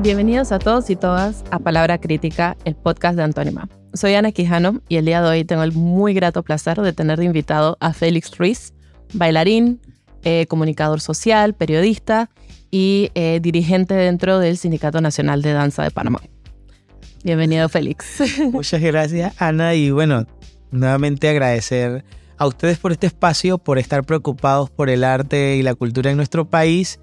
Bienvenidos a todos y todas a Palabra Crítica, el podcast de Antónima. Soy Ana Quijano y el día de hoy tengo el muy grato placer de tener de invitado a Félix Ruiz, bailarín, eh, comunicador social, periodista y eh, dirigente dentro del Sindicato Nacional de Danza de Panamá. Bienvenido, Félix. Muchas gracias, Ana. Y bueno, nuevamente agradecer a ustedes por este espacio, por estar preocupados por el arte y la cultura en nuestro país.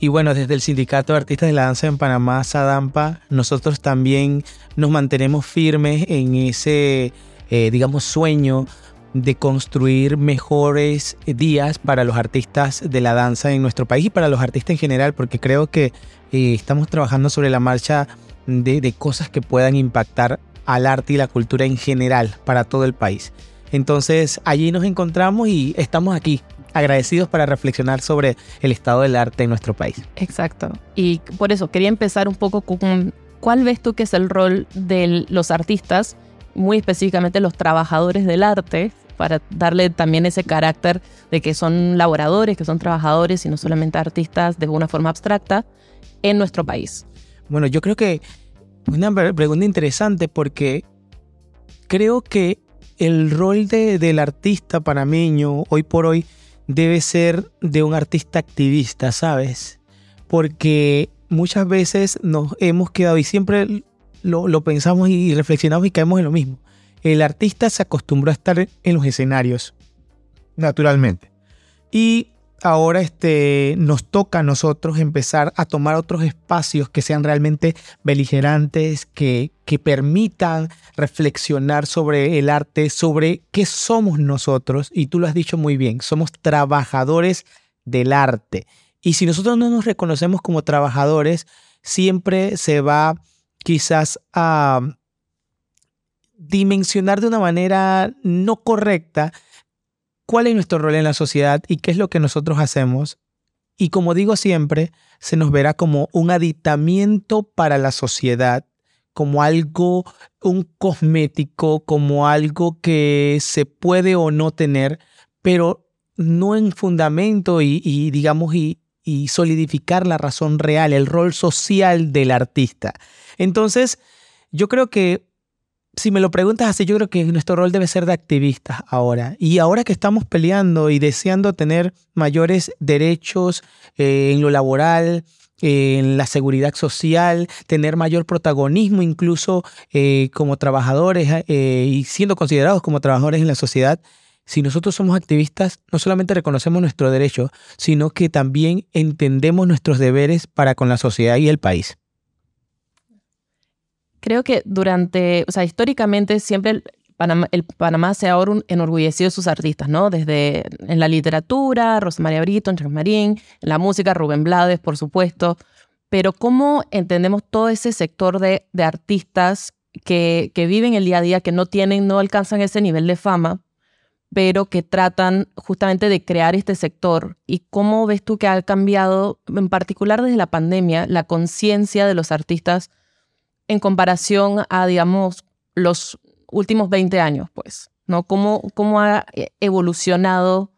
Y bueno, desde el Sindicato de Artistas de la Danza en Panamá, SADAMPA, nosotros también nos mantenemos firmes en ese, eh, digamos, sueño de construir mejores días para los artistas de la danza en nuestro país y para los artistas en general, porque creo que eh, estamos trabajando sobre la marcha de, de cosas que puedan impactar al arte y la cultura en general para todo el país. Entonces allí nos encontramos y estamos aquí agradecidos para reflexionar sobre el estado del arte en nuestro país. Exacto. Y por eso quería empezar un poco con cuál ves tú que es el rol de los artistas, muy específicamente los trabajadores del arte, para darle también ese carácter de que son laboradores, que son trabajadores y no solamente artistas de una forma abstracta en nuestro país. Bueno, yo creo que una pregunta interesante porque creo que el rol de, del artista panameño hoy por hoy debe ser de un artista activista, ¿sabes? Porque muchas veces nos hemos quedado y siempre lo, pensamos y reflexionamos y caemos en lo mismo. El artista se acostumbró a estar en los escenarios, naturalmente. Y ahora este, nos toca a nosotros empezar a tomar otros espacios que sean realmente beligerantes, que, que permitan reflexionar sobre el arte, sobre qué somos nosotros. Y tú lo has dicho muy bien, somos trabajadores del arte. Y si nosotros no nos reconocemos como trabajadores, siempre se va quizás a dimensionar de una manera no correcta cuál es nuestro rol en la sociedad y qué es lo que nosotros hacemos. Y como digo siempre, se nos verá como un aditamiento para la sociedad, como algo, un cosmético, como algo que se puede o no tener, pero no en fundamento y, digamos, y, y solidificar la razón real, el rol social del artista. Entonces, yo creo que si me lo preguntas así, yo creo que nuestro rol debe ser de activistas ahora. Y ahora que estamos peleando y deseando tener mayores derechos eh, en lo laboral, en la seguridad social, tener mayor protagonismo incluso eh, como trabajadores eh, y siendo considerados como trabajadores en la sociedad, si nosotros somos activistas, no solamente reconocemos nuestro derecho, sino que también entendemos nuestros deberes para con la sociedad y el país creo que durante, o sea, históricamente siempre el Panamá, se ha enorgullecido de sus artistas, ¿no? Desde en la literatura, Rosmaria Brito, Charles Marín, en la música, Rubén Blades, por supuesto. Pero ¿cómo entendemos todo ese sector de, artistas que, que, viven el día a día, que no tienen, no alcanzan ese nivel de fama, pero que tratan justamente de crear este sector? ¿Y cómo ves tú que ha cambiado, en particular desde la pandemia, la conciencia de los artistas en comparación a, digamos, los últimos 20 años, pues, ¿no? ¿Cómo, cómo ha evolucionado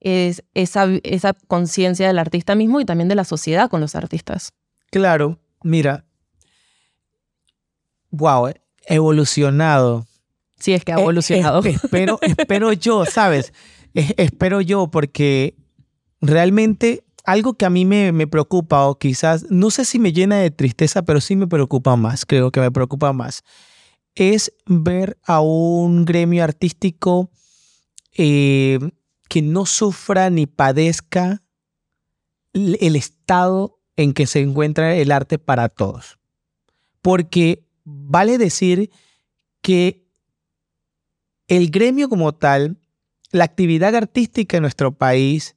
es, esa, esa conciencia del artista mismo y también de la sociedad con los artistas? Claro, mira, wow, evolucionado. Sí, es que ha eh, evolucionado. espero, espero yo, ¿sabes? espero yo, porque realmente algo que a mí me, preocupa o quizás, no sé si me llena de tristeza, pero sí me preocupa más, creo que me preocupa más, es ver a un gremio artístico eh, que no sufra ni padezca el estado en que se encuentra el arte para todos. Porque vale decir que el gremio como tal, la actividad artística en nuestro país,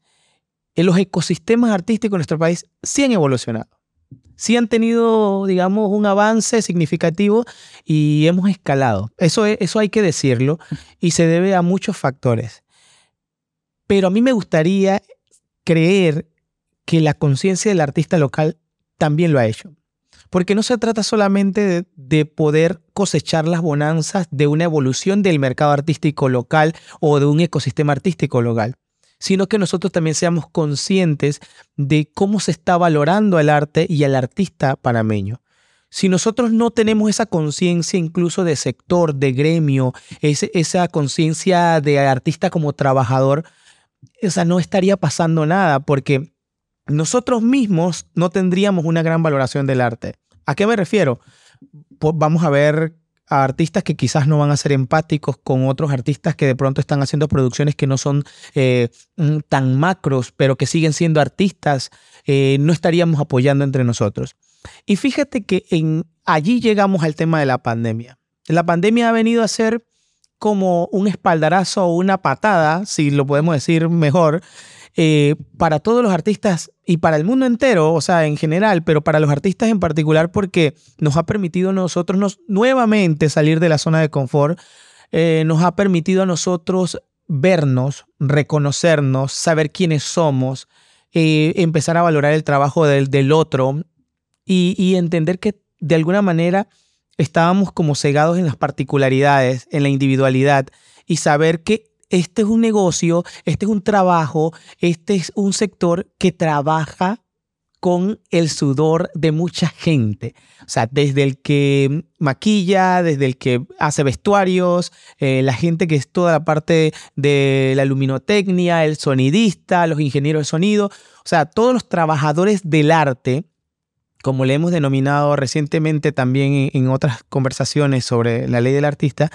los ecosistemas artísticos en nuestro país sí han evolucionado. Sí han tenido, digamos, un avance significativo y hemos escalado. Eso, eso hay que decirlo y se debe a muchos factores. Pero a mí me gustaría creer que la conciencia del artista local también lo ha hecho. Porque no se trata solamente de, de, poder cosechar las bonanzas de una evolución del mercado artístico local o de un ecosistema artístico local sino que nosotros también seamos conscientes de cómo se está valorando el arte y el artista panameño. si nosotros no tenemos esa conciencia incluso de sector, de gremio, esa conciencia de artista como trabajador, o sea, no estaría pasando nada porque nosotros mismos no tendríamos una gran valoración del arte. ¿A qué me refiero? Vamos a ver a artistas que quizás no van a ser empáticos con otros artistas que de pronto están haciendo producciones que no son eh, mm, tan macros, pero que siguen siendo artistas, eh, no estaríamos apoyando entre nosotros. Y fíjate que allí llegamos al tema de la pandemia. La pandemia ha venido a ser como un espaldarazo o una patada, si lo podemos decir mejor, eh, para todos los artistas y para el mundo entero, o sea, en general, pero para los artistas en particular porque nos ha permitido a nosotros nuevamente salir de la zona de confort, eh, nos ha permitido a nosotros vernos, reconocernos, saber quiénes somos, eh, empezar a valorar el trabajo del, del otro y, y entender que de alguna manera estábamos como cegados en las particularidades, en la individualidad y saber que este es un negocio, este es un trabajo, este es un sector que trabaja con el sudor de mucha gente. O sea, desde el que maquilla, desde el que hace vestuarios, eh, la gente que es toda la parte de la luminotecnia, el sonidista, los ingenieros de sonido. O sea, todos los trabajadores del arte, como le hemos denominado recientemente también en otras conversaciones sobre la ley del artista,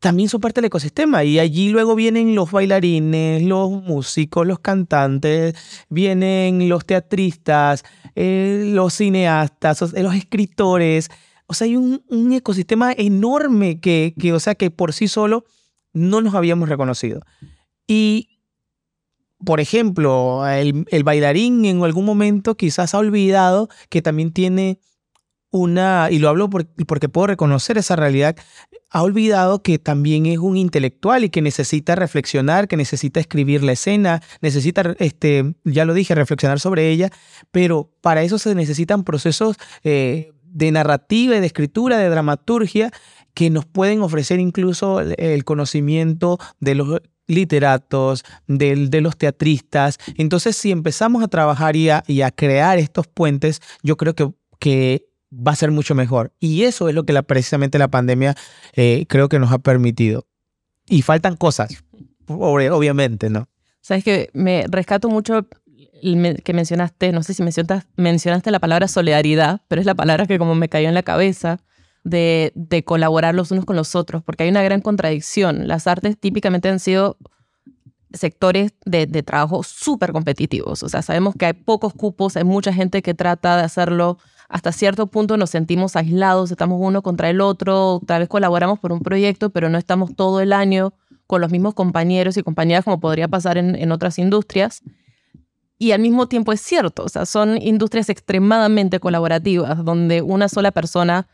también son parte del ecosistema y allí luego vienen los bailarines, los músicos, los cantantes, vienen los teatristas, eh, los cineastas, los escritores. O sea, hay un, ecosistema enorme que, que, o sea, que por sí solo no nos habíamos reconocido. Y, por ejemplo, el, el bailarín en algún momento quizás ha olvidado que también tiene una, y lo hablo porque puedo reconocer esa realidad, ha olvidado que también es un intelectual y que necesita reflexionar, que necesita escribir la escena, necesita, este, ya lo dije, reflexionar sobre ella, pero para eso se necesitan procesos eh, de narrativa de escritura, de dramaturgia, que nos pueden ofrecer incluso el conocimiento de los literatos, de, de, los teatristas. Entonces, si empezamos a trabajar y a, y a crear estos puentes, yo creo que, que va a ser mucho mejor. Y eso es lo que precisamente la pandemia eh, creo que nos ha permitido. Y faltan cosas, obviamente, ¿no? Sabes que me rescato mucho que mencionaste, no sé si mencionaste, mencionaste la palabra solidaridad, pero es la palabra que como me cayó en la cabeza. De, de colaborar los unos con los otros, porque hay una gran contradicción. Las artes típicamente han sido sectores de, de trabajo súper competitivos. O sea, sabemos que hay pocos cupos, hay mucha gente que trata de hacerlo hasta cierto punto nos sentimos aislados, estamos uno contra el otro, tal vez colaboramos por un proyecto, pero no estamos todo el año con los mismos compañeros y compañeras como podría pasar en, en otras industrias. Y al mismo tiempo es cierto, o sea, son industrias extremadamente colaborativas, donde una sola persona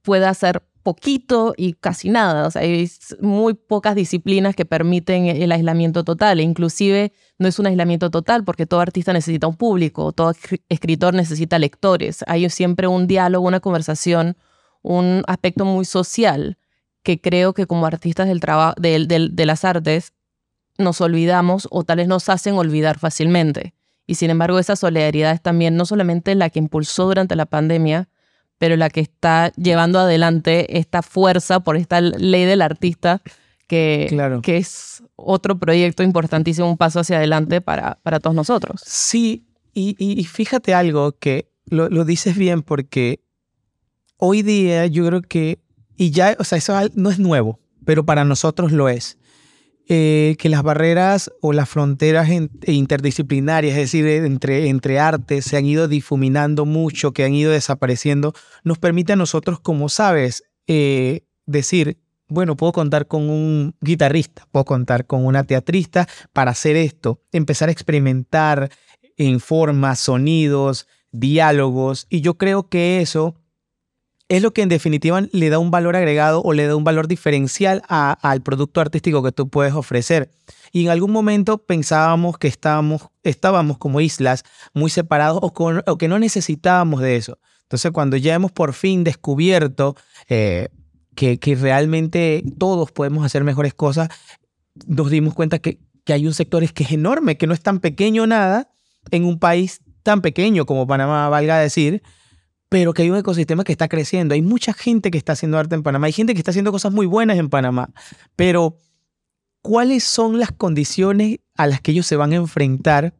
puede hacer poquito y casi nada. O sea, hay muy pocas disciplinas que permiten el aislamiento total. E inclusive no es un aislamiento total porque todo artista necesita un público, todo escritor necesita lectores. Hay siempre un diálogo, una conversación, un aspecto muy social que creo que como artistas del de, de las artes nos olvidamos o tal vez nos hacen olvidar fácilmente. Y sin embargo, esa solidaridad es también no solamente la que impulsó durante la pandemia, pero la que está llevando adelante esta fuerza por esta ley del artista, que, que es otro proyecto importantísimo, un paso hacia adelante para, para todos nosotros. Sí, y, fíjate algo que lo, lo, dices bien porque hoy día yo creo que, y ya, o sea, eso no es nuevo, pero para nosotros lo es. Eh, que las barreras o las fronteras interdisciplinarias, es decir, entre, entre artes, se han ido difuminando mucho, que han ido desapareciendo, nos permite a nosotros, como sabes, eh, decir, bueno, puedo contar con un guitarrista, puedo contar con una teatrista para hacer esto, empezar a experimentar en formas, sonidos, diálogos, y yo creo que eso es lo que en definitiva le da un valor agregado o le da un valor diferencial al producto artístico que tú puedes ofrecer. Y en algún momento pensábamos que estábamos, estábamos como islas muy separados o, que no necesitábamos de eso. Entonces cuando ya hemos por fin descubierto eh, que, realmente todos podemos hacer mejores cosas, nos dimos cuenta que, que hay un sector que es enorme, que no es tan pequeño nada en un país tan pequeño como Panamá, valga decir, pero que hay un ecosistema que está creciendo. Hay mucha gente que está haciendo arte en Panamá, hay gente que está haciendo cosas muy buenas en Panamá, pero ¿cuáles son las condiciones a las que ellos se van a enfrentar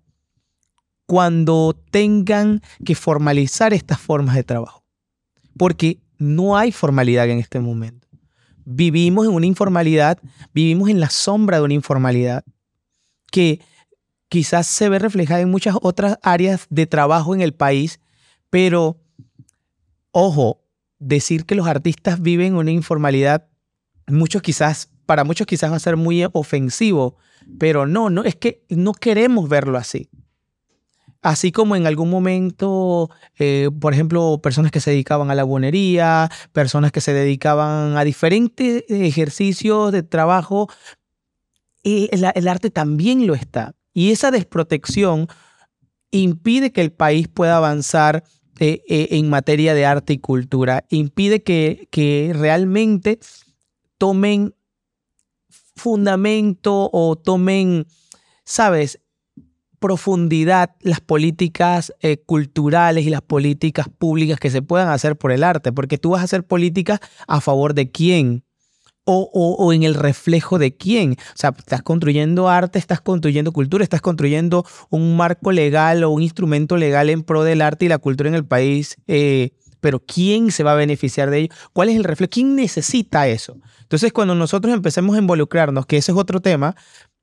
cuando tengan que formalizar estas formas de trabajo? Porque no hay formalidad en este momento. Vivimos en una informalidad, vivimos en la sombra de una informalidad que quizás se ve reflejada en muchas otras áreas de trabajo en el país, pero ojo, decir que los artistas viven una informalidad, muchos quizás, para muchos quizás va a ser muy ofensivo, pero no, no, es que no queremos verlo así. Así como en algún momento, eh, por ejemplo, personas que se dedicaban a la buonería, personas que se dedicaban a diferentes ejercicios de trabajo, eh, el arte también lo está. Y esa desprotección impide que el país pueda avanzar eh, eh, en materia de arte y cultura. Impide que, que realmente tomen fundamento o tomen, sabes, profundidad las políticas eh, culturales y las políticas públicas que se puedan hacer por el arte, porque tú vas a hacer políticas a favor de quién, o, en el reflejo de quién. O sea, estás construyendo arte, estás construyendo cultura, estás construyendo un marco legal o un instrumento legal en pro del arte y la cultura en el país. Eh, pero ¿quién se va a beneficiar de ello? ¿Cuál es el reflejo? ¿Quién necesita eso? Entonces, cuando nosotros empecemos a involucrarnos, que ese es otro tema,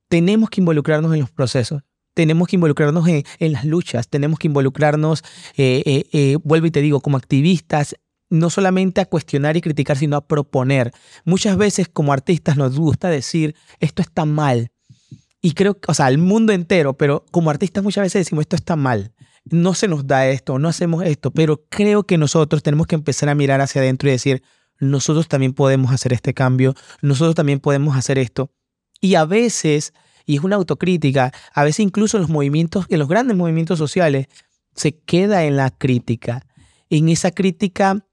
tenemos que involucrarnos en los procesos. Tenemos que involucrarnos en, las luchas, tenemos que involucrarnos, eh, eh, vuelvo y te digo, como activistas, no solamente a cuestionar y criticar, sino a proponer. Muchas veces como artistas nos gusta decir, esto está mal. Y creo o sea, al mundo entero, pero como artistas muchas veces decimos, esto está mal. No se nos da esto, no hacemos esto, pero creo que nosotros tenemos que empezar a mirar hacia adentro y decir, nosotros también podemos hacer este cambio, nosotros también podemos hacer esto. Y a veces, y es una autocrítica, a veces incluso los movimientos, en los grandes movimientos sociales, se queda en la crítica, en esa crítica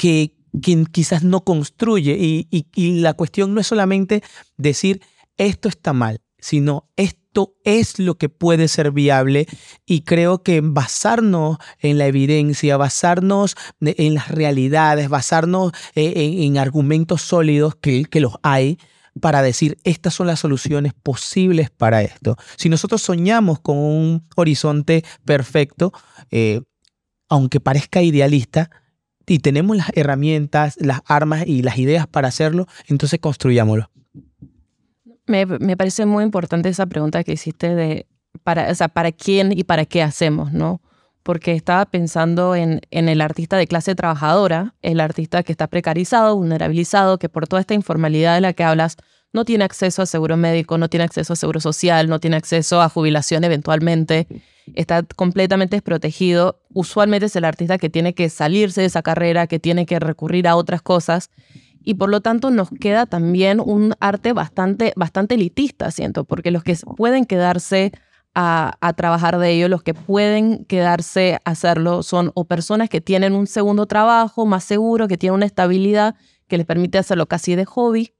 que quizás no construye. Y, la cuestión no es solamente decir esto está mal, sino esto es lo que puede ser viable y creo que basarnos en la evidencia, basarnos en las realidades, basarnos eh, en, argumentos sólidos que, que, los hay para decir estas son las soluciones posibles para esto. Si nosotros soñamos con un horizonte perfecto, eh, aunque parezca idealista, y tenemos las herramientas, las armas y las ideas para hacerlo, entonces construyámoslo. Me, me parece muy importante esa pregunta que hiciste de para, o sea, para quién y para qué hacemos, ¿no? Porque estaba pensando en, en el artista de clase trabajadora, el artista que está precarizado, vulnerabilizado, que por toda esta informalidad de la que hablas no tiene acceso a seguro médico, no tiene acceso a seguro social, no tiene acceso a jubilación eventualmente está completamente desprotegido. Usualmente es el artista que tiene que salirse de esa carrera, que tiene que recurrir a otras cosas. Y por lo tanto nos queda también un arte bastante, bastante elitista, siento, porque los que pueden quedarse a, a, trabajar de ello, los que pueden quedarse a hacerlo son o personas que tienen un segundo trabajo más seguro, que tienen una estabilidad que les permite hacerlo casi de hobby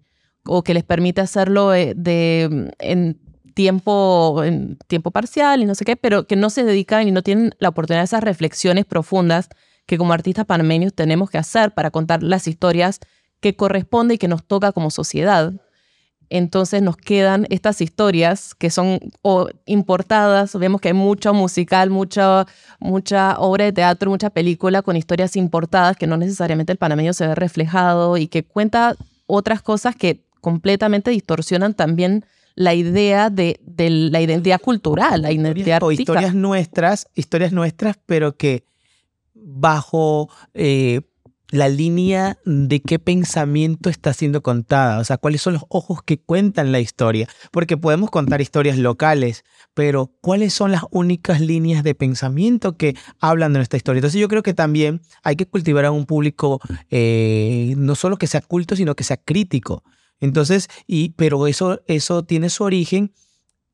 o que les permite hacerlo eh, de, en tiempo, en tiempo parcial y no sé qué, pero que no se dedican y no tienen la oportunidad de esas reflexiones profundas que como artistas panameños tenemos que hacer para contar las historias que corresponde y que nos toca como sociedad. Entonces nos quedan estas historias que son importadas, vemos que hay mucho musical, mucha, mucha obra de teatro, mucha película con historias importadas que no necesariamente el panameño se ve reflejado y que cuenta otras cosas que completamente distorsionan también la idea de, la identidad cultural, la identidad o historias nuestras, historias nuestras, pero que bajo eh, la línea de qué pensamiento está siendo contada, o sea, cuáles son los ojos que cuentan la historia, porque podemos contar historias locales, pero cuáles son las únicas líneas de pensamiento que hablan de nuestra historia. Entonces yo creo que también hay que cultivar a un público eh, no solo que sea culto, sino que sea crítico. Entonces, y, pero eso, eso tiene su origen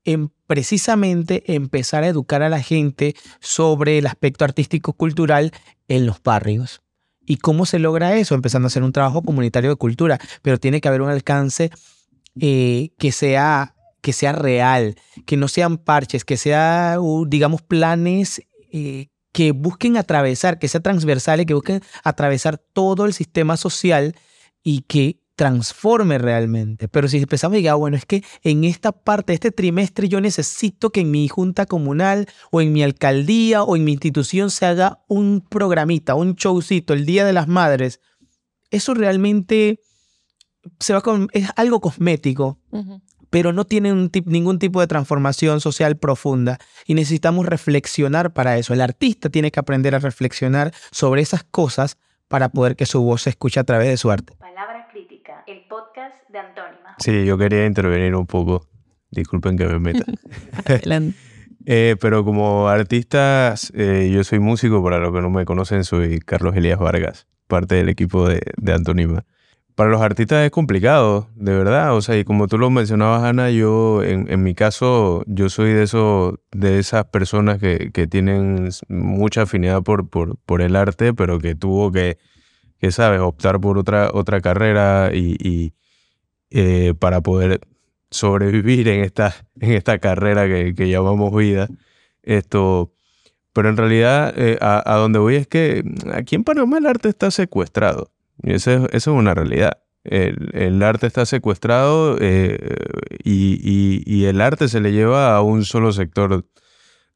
en precisamente empezar a educar a la gente sobre el aspecto artístico-cultural en los barrios. ¿Y cómo se logra eso? Empezando a hacer un trabajo comunitario de cultura, pero tiene que haber un alcance eh, que, sea, que sea real, que no sean parches, que sea, digamos, planes eh, que busquen atravesar, que sea transversal y que busquen atravesar todo el sistema social y que transforme realmente. Pero si empezamos a decir, ah, bueno, es que en esta parte, este trimestre, yo necesito que en mi junta comunal o en mi alcaldía o en mi institución se haga un programita, un showcito, el Día de las Madres. Eso realmente se va con, es algo cosmético, pero no tiene ningún tipo de transformación social profunda y necesitamos reflexionar para eso. El artista tiene que aprender a reflexionar sobre esas cosas para poder que su voz se escuche a través de su arte. Palabra el podcast de Antónima. Sí, yo quería intervenir un poco. Disculpen que me meta. eh, pero como artista, eh, yo soy músico, para los que no me conocen, soy Carlos Elías Vargas, parte del equipo de, de Antonima para los artistas es complicado, de verdad. O sea, y como tú lo mencionabas, Ana, yo, en, en mi caso, yo soy de, eso, de esas personas que, que tienen mucha afinidad por, por, por, el arte, pero que tuvo que, que sabes, optar por otra, otra carrera y, y eh, para poder sobrevivir en esta, en esta carrera que, que llamamos vida. Esto, pero en realidad, eh, a, donde voy es que aquí en Panamá el arte está secuestrado. Y eso, es una realidad. El, arte está secuestrado eh, y, el arte se le lleva a un solo sector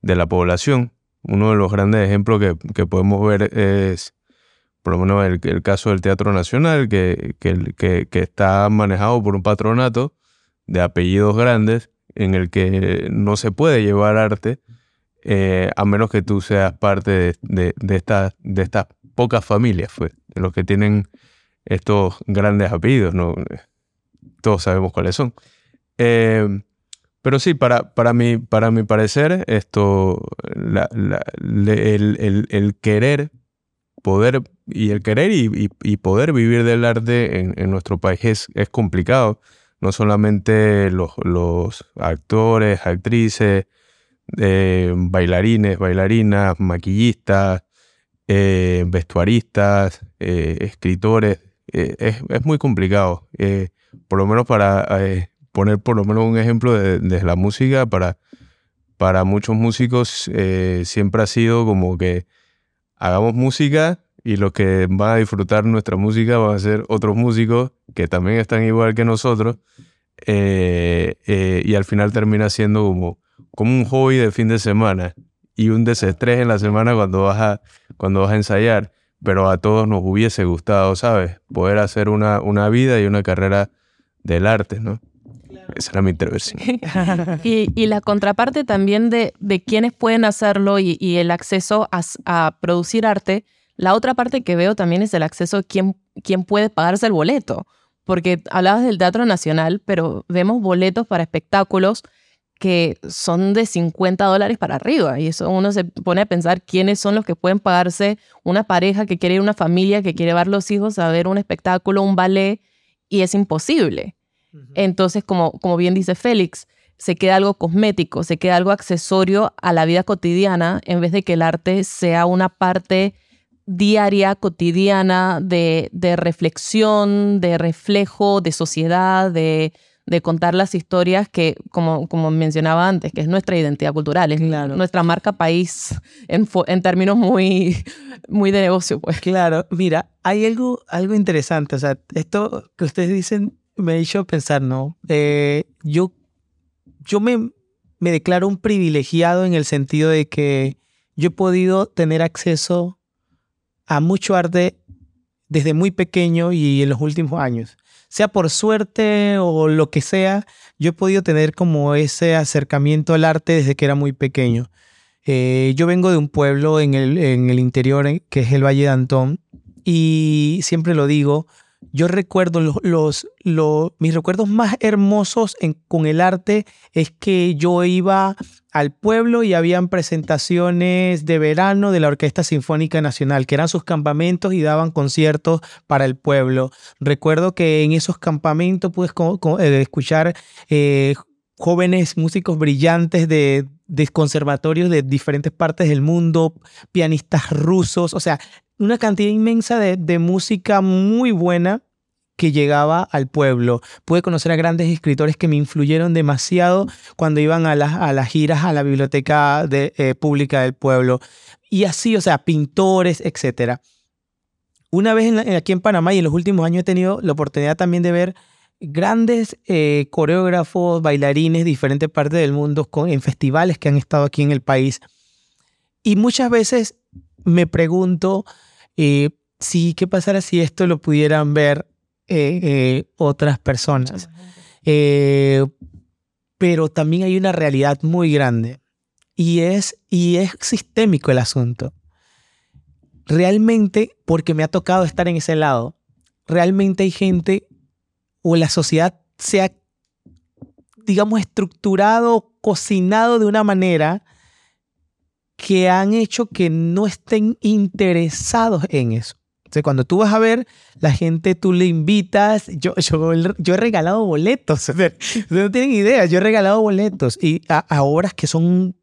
de la población. Uno de los grandes ejemplos que, podemos ver es, por lo menos, el, caso del Teatro Nacional, que, que, está manejado por un patronato de apellidos grandes en el que no se puede llevar arte eh, a menos que tú seas parte de, de, de, de estas pocas familias, fue, de los que tienen estos grandes apellidos, ¿no? Todos sabemos cuáles son. Eh, pero sí, para, para, mi, para mi parecer, esto, el, querer poder, y el querer y, poder vivir del arte en, nuestro país es, es, complicado. No solamente los, los actores, actrices, eh, bailarines, bailarinas, maquillistas, eh, vestuaristas, eh, escritores. Eh, es, muy complicado. por lo menos para poner por lo menos un ejemplo de, la música, para, para muchos músicos siempre ha sido como que hagamos música y los que van a disfrutar nuestra música van a ser otros músicos que también están igual que nosotros. y al final termina siendo como, como un hobby de fin de semana y un desestrés en la semana cuando vas a, cuando vas a ensayar. Pero a todos nos hubiese gustado, ¿sabes? Poder hacer una, una vida y una carrera del arte, ¿no? Esa era mi intervención. y, y, la contraparte también de, de quienes pueden hacerlo y, y el acceso a, a, producir arte, la otra parte que veo también es el acceso a quién, quién puede pagarse el boleto. Porque hablabas del Teatro Nacional, pero vemos boletos para espectáculos que son de 50 dólares para arriba. Y eso uno se pone a pensar quiénes son los que pueden pagarse una pareja que quiere ir, una familia que quiere llevar los hijos a ver un espectáculo, un ballet, y es imposible. Entonces, como, como bien dice Félix, se queda algo cosmético, se queda algo accesorio a la vida cotidiana en vez de que el arte sea una parte diaria, cotidiana, de, de reflexión, de reflejo, de sociedad, de, de contar las historias que, como, como mencionaba antes, que es nuestra identidad cultural, es nuestra marca país en, en, términos muy, muy de negocio. Pues. Claro, mira, hay algo, algo interesante, o sea, esto que ustedes dicen me ha hecho pensar, ¿no? Eh, yo yo me, me declaro un privilegiado en el sentido de que yo he podido tener acceso a mucho arte desde muy pequeño y en los últimos años sea por suerte o lo que sea, yo he podido tener como ese acercamiento al arte desde que era muy pequeño. Eh, yo vengo de un pueblo en el, en el interior, eh, que es el Valle de Antón, y siempre lo digo, yo recuerdo los, los, mis recuerdos más hermosos con el arte es que yo iba al pueblo y habían presentaciones de verano de la Orquesta Sinfónica Nacional, que eran sus campamentos y daban conciertos para el pueblo. Recuerdo que en esos campamentos pude eh, escuchar eh, jóvenes músicos brillantes de conservatorios de diferentes partes del mundo, pianistas rusos, o sea, una cantidad inmensa de, música muy buena que llegaba al pueblo. Pude conocer a grandes escritores que me influyeron demasiado cuando iban a las, a las giras a la biblioteca eh, pública del pueblo. Y así, o sea, pintores, etc. Una vez aquí en Panamá y en los últimos años he tenido la oportunidad también de ver grandes eh, coreógrafos, bailarines de diferentes partes del mundo en festivales que han estado aquí en el país. Y muchas veces me pregunto eh, si qué pasara si esto lo pudieran ver eh, otras personas. pero también hay una realidad muy grande y es, y es sistémico el asunto. Realmente, porque me ha tocado estar en ese lado, realmente hay gente o la sociedad se ha, digamos, estructurado, cocinado de una manera que han hecho que no estén interesados en eso. O cuando tú vas a ver, la gente tú le invitas, yo, yo, yo he regalado boletos, ustedes no tienen idea, yo he regalado boletos y a obras que son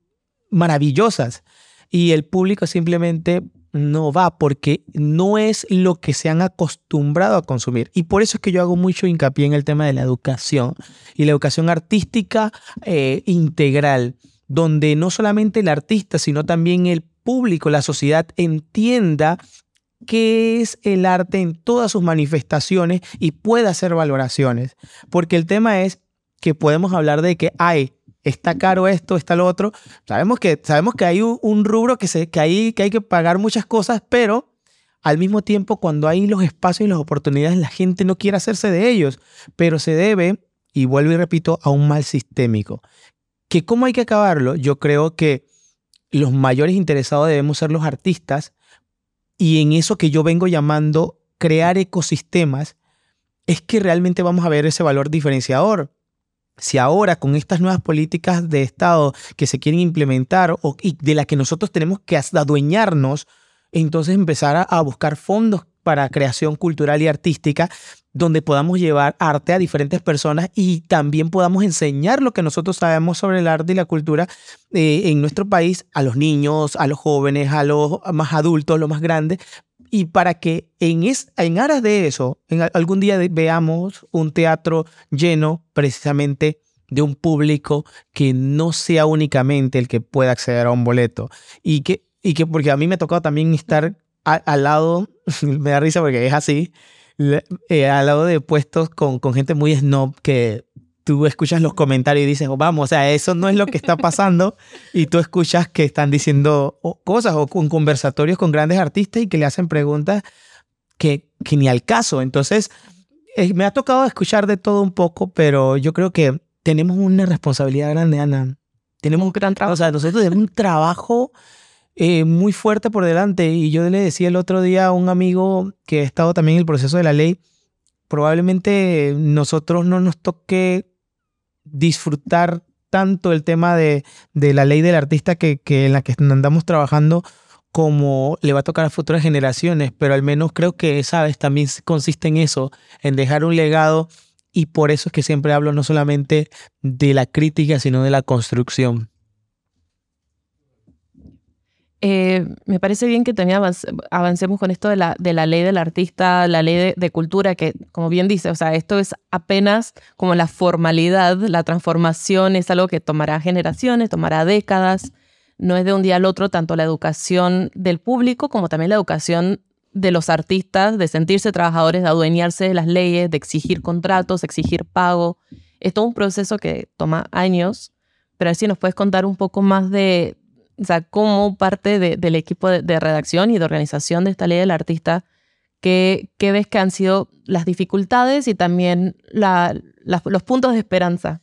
maravillosas y el público simplemente no va porque no es lo que se han acostumbrado a consumir. Y por eso es que yo hago mucho hincapié en el tema de la educación y la educación artística eh, integral, donde no solamente el artista, sino también el público, la sociedad entienda qué es el arte en todas sus manifestaciones y pueda hacer valoraciones. Porque el tema es que podemos hablar de que hay está caro esto, está lo otro. Sabemos que, sabemos que hay un rubro que, se, que, hay, que pagar muchas cosas, pero al mismo tiempo cuando hay los espacios y las oportunidades, la gente no quiere hacerse de ellos, pero se debe, y vuelvo y repito, a un mal sistémico. ¿Que ¿Cómo hay que acabarlo? Yo creo que los mayores interesados debemos ser los artistas y en eso que yo vengo llamando crear ecosistemas, es que realmente vamos a ver ese valor diferenciador. Si ahora con estas nuevas políticas de Estado que se quieren implementar o, y de las que nosotros tenemos que adueñarnos, entonces empezar a, buscar fondos para creación cultural y artística, donde podamos llevar arte a diferentes personas y también podamos enseñar lo que nosotros sabemos sobre el arte y la cultura eh, en nuestro país a los niños, a los jóvenes, a los más adultos, a los más grandes, y para que en, es, en aras de eso, algún día veamos un teatro lleno precisamente de un público que no sea únicamente el que pueda acceder a un boleto. Y que, y que porque a mí me ha tocado también estar al lado, me da risa porque es así, eh, al lado de puestos con, con gente muy snob que tú escuchas los comentarios y dices, oh, vamos, o sea, eso no es lo que está pasando, y tú escuchas que están diciendo cosas o con conversatorios con grandes artistas y que le hacen preguntas que, que ni al caso. Entonces, eh, me ha tocado escuchar de todo un poco, pero yo creo que tenemos una responsabilidad grande, Ana. Tenemos un gran trabajo, o sea, nosotros tenemos un trabajo eh, muy fuerte por delante. Y yo le decía el otro día a un amigo que ha estado también en el proceso de la ley, probablemente nosotros no nos toque disfrutar tanto el tema de, la ley del artista que, en la que andamos trabajando como le va a tocar a futuras generaciones, pero al menos creo que esa vez también consiste en eso, en dejar un legado y por eso es que siempre hablo no solamente de la crítica, sino de la construcción. Eh, me parece bien que también avancemos con esto de la, de la ley del artista, la ley de, cultura, que como bien dice, o sea, esto es apenas como la formalidad, la transformación es algo que tomará generaciones, tomará décadas, no es de un día al otro tanto la educación del público como también la educación de los artistas, de sentirse trabajadores, de adueñarse de las leyes, de exigir contratos, exigir pago. Es todo un proceso que toma años, pero a ver si nos puedes contar un poco más de, o sea, como parte del equipo de, redacción y de organización de esta ley del artista, ¿qué, qué ves que han sido las dificultades y también los puntos de esperanza?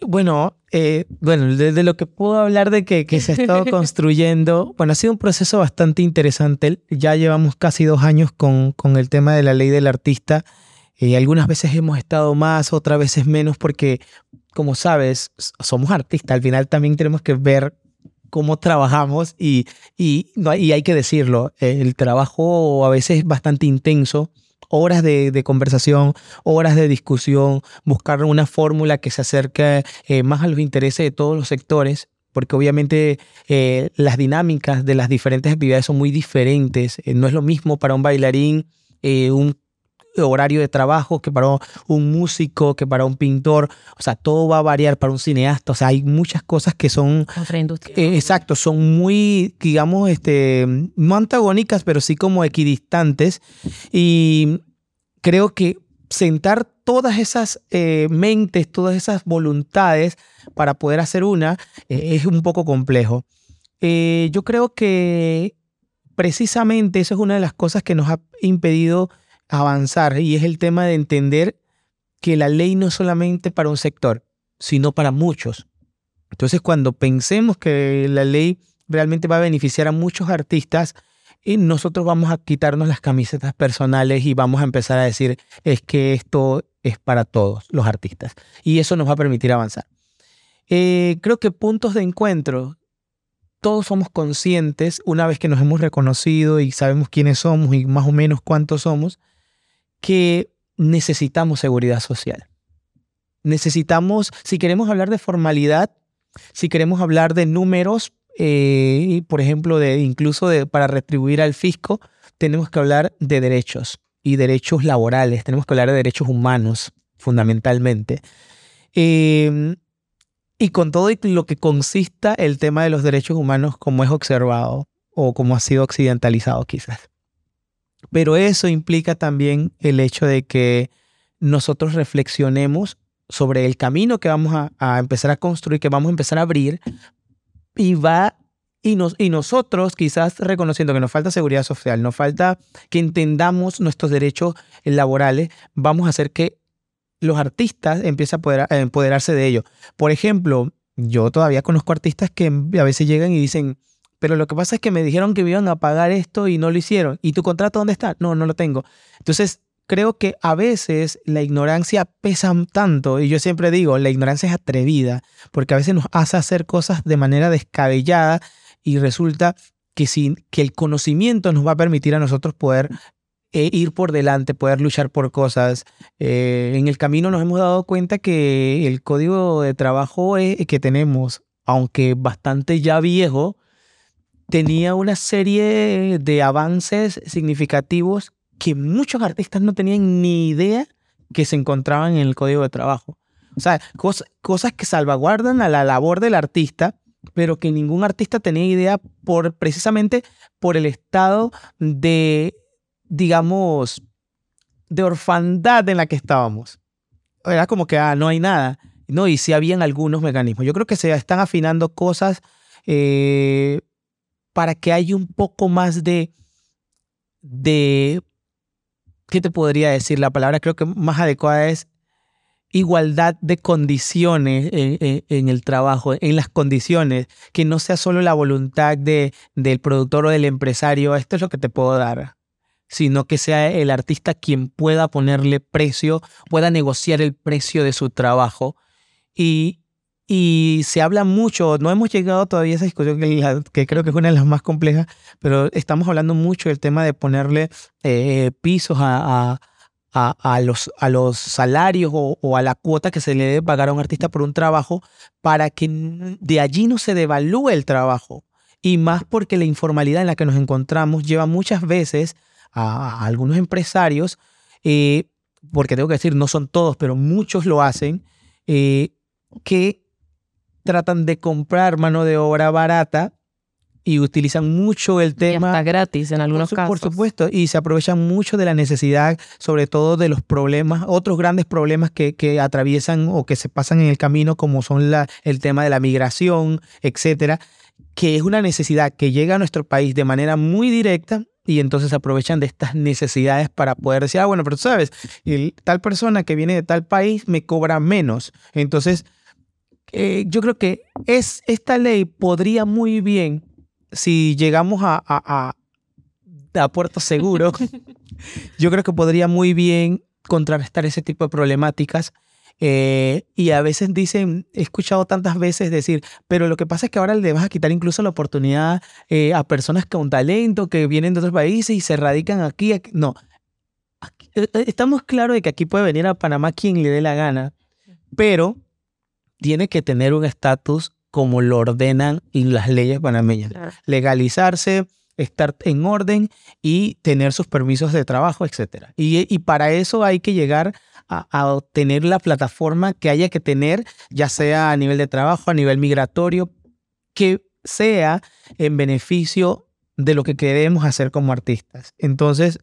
Bueno, eh, bueno, de, lo que puedo hablar de que, que se ha estado construyendo, bueno, ha sido un proceso bastante interesante. Ya llevamos casi dos años con, con el tema de la ley del artista. y algunas veces hemos estado más, otras veces menos, porque, como sabes, somos artistas. Al final también tenemos que ver cómo trabajamos y, y, y hay que decirlo, el trabajo a veces es bastante intenso, horas de, conversación, horas de discusión, buscar una fórmula que se acerque eh, más a los intereses de todos los sectores, porque obviamente eh, las dinámicas de las diferentes actividades son muy diferentes. Eh, no es lo mismo para un bailarín un horario de trabajo que para un músico, que para un pintor. O sea, todo va a variar para un cineasta. O sea, hay muchas cosas que son... Otra industria. Eh, exacto, son muy, digamos, este, no antagónicas, pero sí como equidistantes. Y creo que sentar todas esas eh, mentes, todas esas voluntades para poder hacer una eh, es un poco complejo. yo creo que precisamente eso es una de las cosas que nos ha impedido avanzar y es el tema de entender que la ley no es solamente para un sector, sino para muchos. Entonces, cuando pensemos que la ley realmente va a beneficiar a muchos artistas, y nosotros vamos a quitarnos las camisetas personales y vamos a empezar a decir, es que esto es para todos los artistas. Y eso nos va a permitir avanzar. Eh, creo que puntos de encuentro todos somos conscientes, una vez que nos hemos reconocido y sabemos quiénes somos y más o menos cuántos somos, que necesitamos seguridad social. Necesitamos, si queremos hablar de formalidad, si queremos hablar de números, eh, por ejemplo, de, incluso de, para retribuir al fisco, tenemos que hablar de derechos y derechos laborales, tenemos que hablar de derechos humanos, fundamentalmente. Eh, y con todo lo que consista el tema de los derechos humanos como es observado o como ha sido occidentalizado quizás. Pero eso implica también el hecho de que nosotros reflexionemos sobre el camino que vamos a, empezar a construir, que vamos a empezar a abrir y va y, nos, y nosotros quizás reconociendo que nos falta seguridad social, nos falta que entendamos nuestros derechos laborales, vamos a hacer que los artistas empiezan a, poder, empoderarse de ello. Por ejemplo, yo todavía conozco artistas que a veces llegan y dicen, pero lo que pasa es que me dijeron que me iban a pagar esto y no lo hicieron. ¿Y tu contrato dónde está? No, no lo tengo. Entonces, creo que a veces la ignorancia pesa tanto, y yo siempre digo, la ignorancia es atrevida, porque a veces nos hace hacer cosas de manera descabellada y resulta que, sin, que el conocimiento nos va a permitir a nosotros poder e ir por delante, poder luchar por cosas. Eh, en el camino nos hemos dado cuenta que el código de trabajo que tenemos, aunque bastante ya viejo, tenía una serie de avances significativos que muchos artistas no tenían ni idea que se encontraban en el código de trabajo. O sea, cosas que salvaguardan a la labor del artista, pero que ningún artista tenía idea por precisamente por el estado de digamos, de orfandad en la que estábamos. Era como que, ah, no hay nada. No, y sí habían algunos mecanismos. Yo creo que se están afinando cosas eh, para que haya un poco más de, de, ¿qué te podría decir? La palabra creo que más adecuada es igualdad de condiciones en, el trabajo, en las condiciones, que no sea solo la voluntad de, del productor o del empresario, esto es lo que te puedo dar sino que sea el artista quien pueda ponerle precio, pueda negociar el precio de su trabajo. Y, y se habla mucho, no hemos llegado todavía a esa discusión que, creo que es una de las más complejas, pero estamos hablando mucho del tema de ponerle eh, pisos a, a, los, a los salarios o, o, a la cuota que se le debe pagar a un artista por un trabajo para que de allí no se devalúe el trabajo. Y más porque la informalidad en la que nos encontramos lleva muchas veces a, algunos empresarios, eh, porque tengo que decir, no son todos, pero muchos lo hacen, eh, que tratan de comprar mano de obra barata y utilizan mucho el tema. está gratis en algunos casos. Por supuesto, y se aprovechan mucho de la necesidad, sobre todo de los problemas, otros grandes problemas que, que atraviesan o que se pasan en el camino, como son la, el tema de la migración, etcétera, que es una necesidad que llega a nuestro país de manera muy directa y entonces aprovechan de estas necesidades para poder decir, ah, bueno, pero tú sabes, el, tal persona que viene de tal país me cobra menos. Entonces, eh, yo creo que es, esta ley podría muy bien, si llegamos a, a, a, Puerto Seguro, yo creo que podría muy bien contrarrestar ese tipo de problemáticas eh, y a veces dicen, he escuchado tantas veces decir, pero lo que pasa es que ahora le vas a quitar incluso la oportunidad eh, a personas con talento que vienen de otros países y se radican aquí. No, eh, estamos claros de que aquí puede venir a Panamá quien le dé la gana, pero tiene que tener un estatus como lo ordenan las leyes panameñas. Legalizarse, estar en orden y tener sus permisos de trabajo, etc. Y, para eso hay que llegar a, a, obtener la plataforma que haya que tener, ya sea a nivel de trabajo, a nivel migratorio, que sea en beneficio de lo que queremos hacer como artistas. Entonces,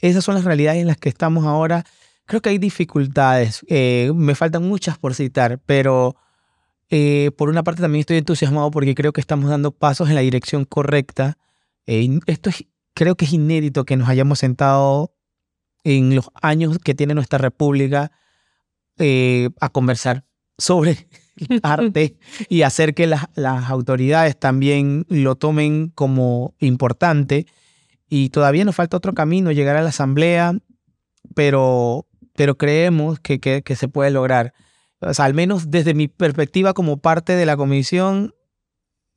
esas son las realidades en las que estamos ahora. Creo que hay dificultades, eh, me faltan muchas por citar, pero eh, por una parte también estoy entusiasmado porque creo que estamos dando pasos en la dirección correcta. Eh, esto es, creo que es inédito que nos hayamos sentado en los años que tiene nuestra república a conversar sobre arte y hacer que las, las autoridades también lo tomen como importante. Y todavía nos falta otro camino, llegar a la asamblea, pero, pero creemos que, que, que se puede lograr. O sea, al menos desde mi perspectiva como parte de la comisión,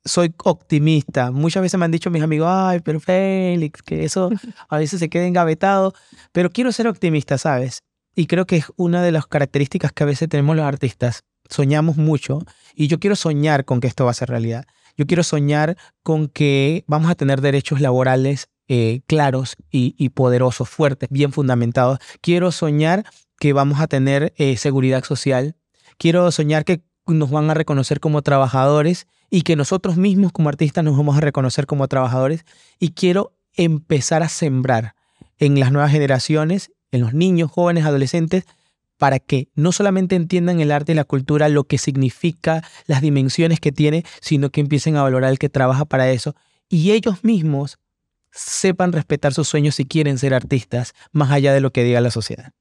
soy optimista. Muchas veces me han dicho mis amigos, ay, pero Félix, que eso a veces se queda engavetado, pero quiero ser optimista, ¿sabes? Y creo que es una de las características que a veces tenemos los artistas soñamos mucho y yo quiero soñar con que esto va a ser realidad. Yo quiero soñar con que vamos a tener derechos laborales eh, claros y, poderosos, fuertes, bien fundamentados. Quiero soñar que vamos a tener eh, seguridad social. Quiero soñar que nos van a reconocer como trabajadores y que nosotros mismos como artistas nos vamos a reconocer como trabajadores. Y quiero empezar a sembrar en las nuevas generaciones, en los niños, jóvenes, adolescentes, para que no solamente entiendan el arte y la cultura, lo que significa, las dimensiones que tiene, sino que empiecen a valorar el que trabaja para eso y ellos mismos sepan respetar sus sueños si quieren ser artistas, más allá de lo que diga la sociedad.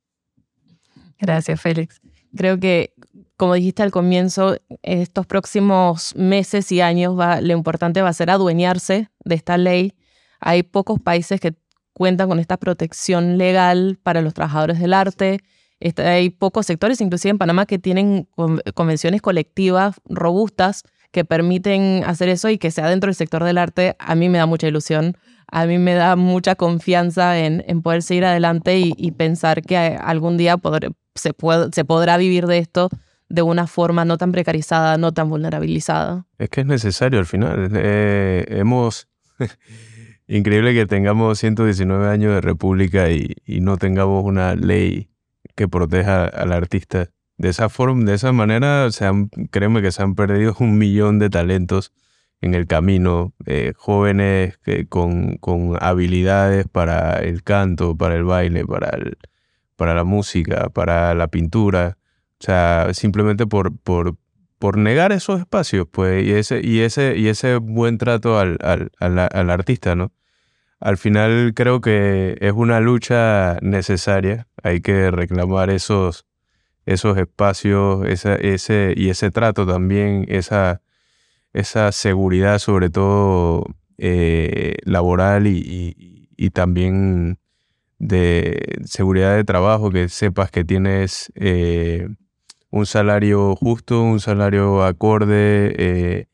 Gracias, Félix. Creo que, como dijiste al comienzo, estos próximos meses y años va, lo importante va a ser adueñarse de esta ley. Hay pocos países que cuentan con esta protección legal para los trabajadores del arte este, hay pocos sectores, inclusive en Panamá, que tienen convenciones colectivas robustas que permiten hacer eso y que sea dentro del sector del arte, a mí me da mucha ilusión, a mí me da mucha confianza en, poder seguir adelante y, pensar que algún día se, se podrá vivir de esto de una forma no tan precarizada, no tan vulnerabilizada. Es que es necesario al final. Eh, hemos... Increíble que tengamos 119 años de república y, y no tengamos una ley que proteja al artista. De esa forma, de esa manera, se han, créeme que se han perdido un millón de talentos en el camino, eh, jóvenes con, con, habilidades para el canto, para el baile, para, el, para la música, para la pintura. O sea, simplemente por, por, por negar esos espacios, pues, y ese, y ese, y ese buen trato al, al, al artista, ¿no? al final creo que es una lucha necesaria. Hay que reclamar esos, esos espacios ese, y ese trato también, esa, esa seguridad sobre todo eh, laboral y, y, también de seguridad de trabajo, que sepas que tienes eh, un salario justo, un salario acorde. Eh,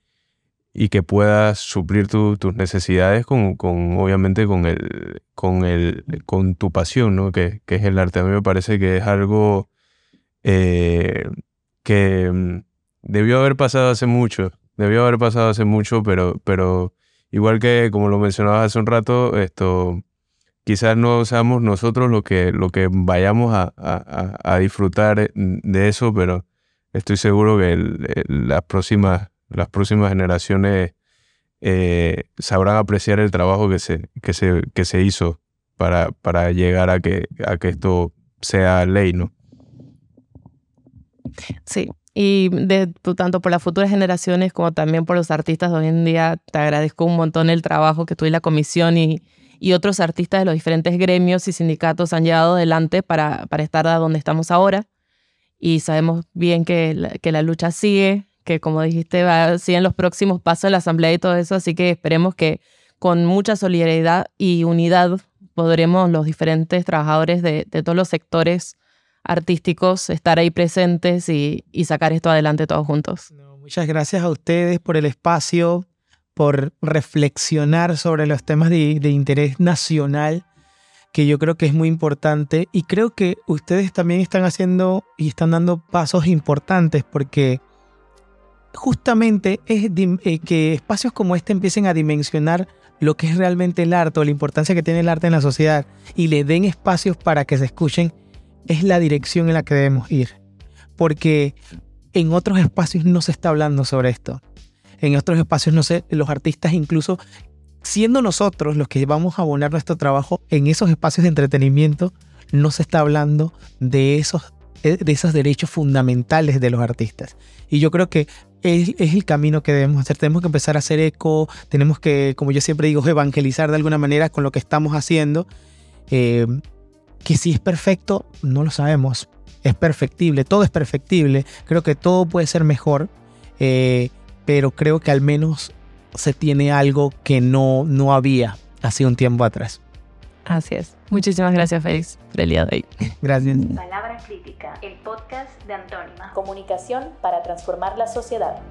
y que puedas suplir tus necesidades con, con, obviamente, con, el, con, el, con tu pasión, ¿no? Que, que, es el arte. A mí me parece que es algo eh, que mm, debió haber pasado hace mucho, debió haber pasado hace mucho, pero, pero igual que, como lo mencionabas hace un rato, esto quizás no seamos nosotros lo que, lo que vayamos a, a, a disfrutar de eso, pero estoy seguro que las próximas las próximas generaciones eh, sabrán apreciar el trabajo que se, que se, que se hizo para, para llegar a que, a que esto sea ley, ¿no? Sí, y de, tanto por las futuras generaciones como también por los artistas de hoy en día, te agradezco un montón el trabajo que tú y la comisión y, otros artistas de los diferentes gremios y sindicatos han llevado adelante para, estar a donde estamos ahora. Y sabemos bien que que la lucha sigue, que como dijiste, va, siguen los próximos pasos de la Asamblea y todo eso, así que esperemos que con mucha solidaridad y unidad podremos los diferentes trabajadores de, todos los sectores artísticos estar ahí presentes y, sacar esto adelante todos juntos. muchas gracias a ustedes por el espacio, por reflexionar sobre los temas de, de interés nacional que yo creo que es muy importante y creo que ustedes también están haciendo y están dando pasos importantes porque justamente es eh, que espacios como este empiecen a dimensionar lo que es realmente el arte o la importancia que tiene el arte en la sociedad y le den espacios para que se escuchen, es la dirección en la que debemos ir. Porque en otros espacios no se está hablando sobre esto. En otros espacios, no sé, los artistas incluso siendo nosotros los que vamos a abonar nuestro trabajo en esos espacios de entretenimiento, no se está hablando de esos, de esos derechos fundamentales de los artistas. Y yo creo que es, el camino que debemos hacer. Tenemos que empezar a hacer eco, tenemos que, como yo siempre digo, evangelizar de alguna manera con lo que estamos haciendo. Eh, que si es perfecto, no lo sabemos. Es perfectible, todo es perfectible. Creo que todo puede ser mejor, eh, pero creo que al menos se tiene algo que no, no había hace un tiempo atrás. Así es. Muchísimas gracias, Félix, por el día de hoy. Gracias. Palabra Crítica, el podcast de Antónima. Comunicación para transformar la sociedad.